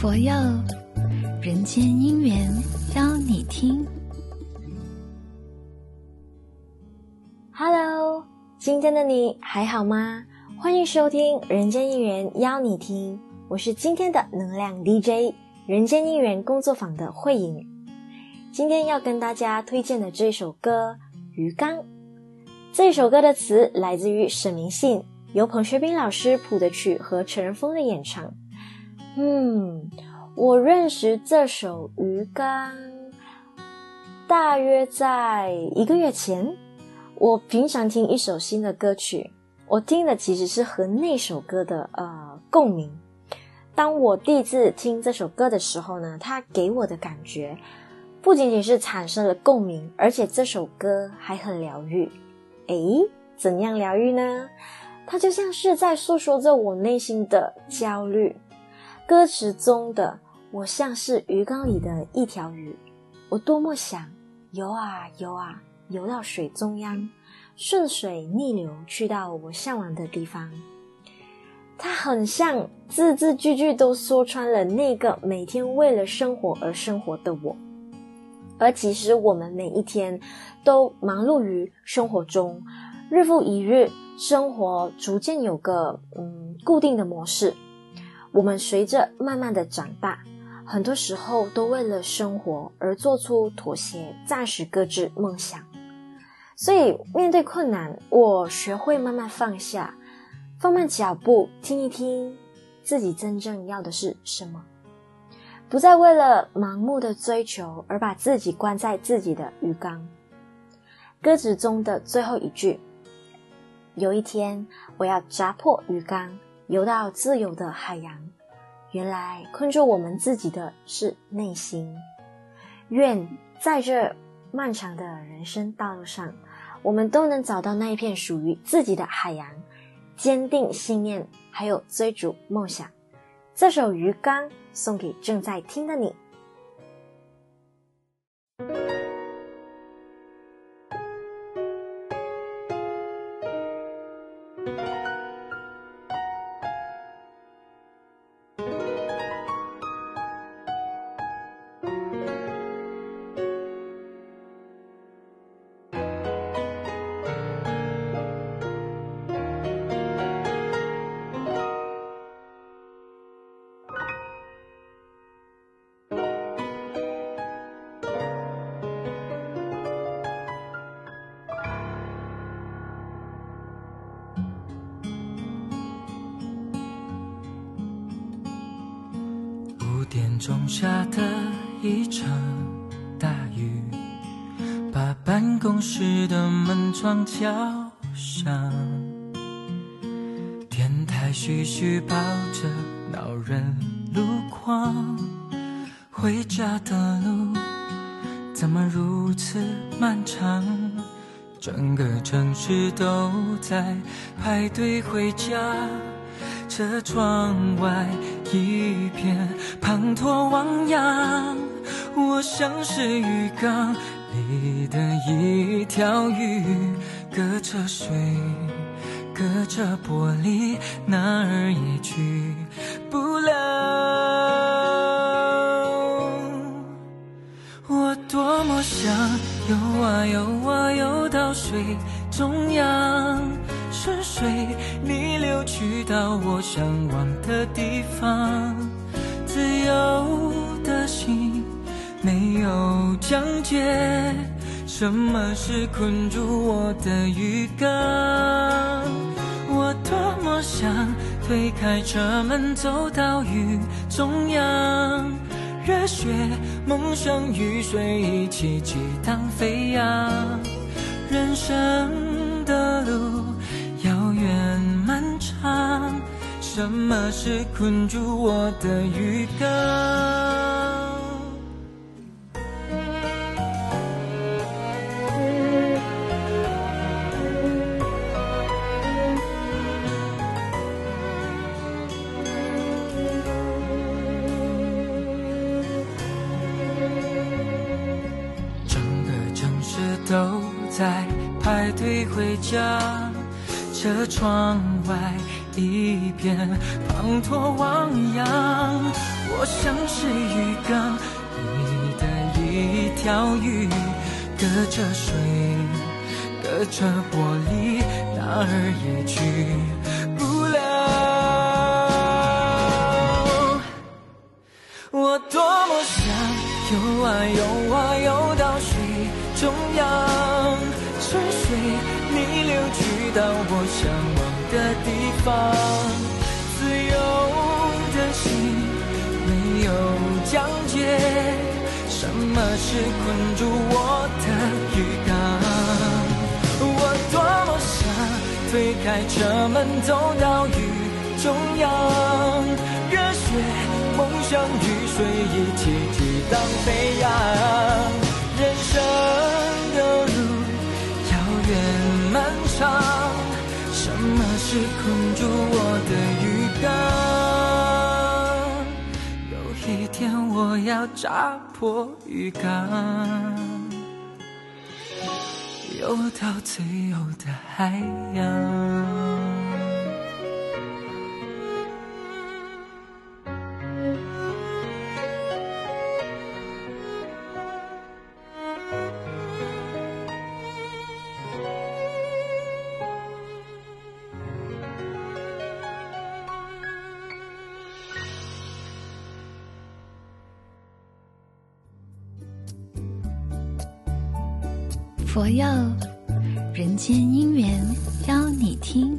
佛佑人间姻缘，邀你听。Hello，今天的你还好吗？欢迎收听《人间姻缘》，邀你听。我是今天的能量 DJ，人间姻缘工作坊的慧颖。今天要跟大家推荐的这首歌《鱼缸》。这首歌的词来自于沈明信，由彭学斌老师谱的曲和陈仁峰的演唱。嗯，我认识这首《鱼缸》大约在一个月前。我平常听一首新的歌曲，我听的其实是和那首歌的呃共鸣。当我第一次听这首歌的时候呢，它给我的感觉不仅仅是产生了共鸣，而且这首歌还很疗愈。诶，怎样疗愈呢？它就像是在诉说着我内心的焦虑。歌词中的我像是鱼缸里的一条鱼，我多么想游啊游啊游到水中央，顺水逆流去到我向往的地方。它很像字字句句都说穿了那个每天为了生活而生活的我。而其实我们每一天都忙碌于生活中，日复一日，生活逐渐有个嗯固定的模式。我们随着慢慢的长大，很多时候都为了生活而做出妥协，暂时搁置梦想。所以面对困难，我学会慢慢放下，放慢脚步，听一听自己真正要的是什么，不再为了盲目的追求而把自己关在自己的鱼缸。歌词中的最后一句：“有一天，我要砸破鱼缸。”游到自由的海洋，原来困住我们自己的是内心。愿在这漫长的人生道路上，我们都能找到那一片属于自己的海洋，坚定信念，还有追逐梦想。这首《鱼缸》送给正在听的你。点钟下的一场大雨，把办公室的门窗敲响。电台絮絮报着恼人路况，回家的路怎么如此漫长？整个城市都在排队回家。车窗外一片滂沱汪洋，我像是鱼缸里的一条鱼，隔着水，隔着玻璃，哪儿也去不了。我多么想游啊游啊游到水中央。顺水逆流去到我向往的地方，自由的心没有疆界。什么是困住我的鱼缸？我多么想推开车门走到雨中央，热血梦想与水一起激荡飞扬，人生的路。什么是困住我的鱼缸？整个城市都在排队回家，车窗外。一片，滂沱汪洋。我像是鱼缸，你的一条鱼，隔着水，隔着玻璃，哪儿也去不了。我多么想游啊游啊游到水中央，深水逆流去到我向往的地方，自由的心。没有疆界，什么是困住我的鱼缸？我多么想推开车门走到雨什么是困住我的鱼缸？有一天我要扎破鱼缸，游到最后的海洋。佛佑人间姻缘邀你听。